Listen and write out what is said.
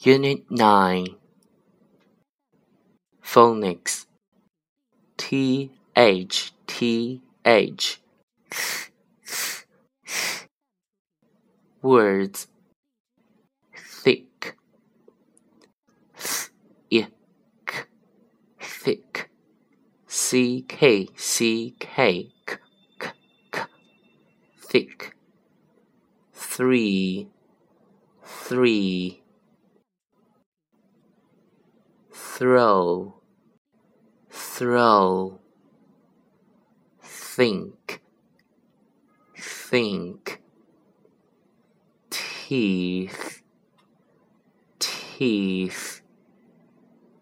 Unit 9 Phonics T H T H. Words. Thick. Thick Thick. C K C K. K. K. Thick. Three. Three throw, throw, think, think, teeth, teeth.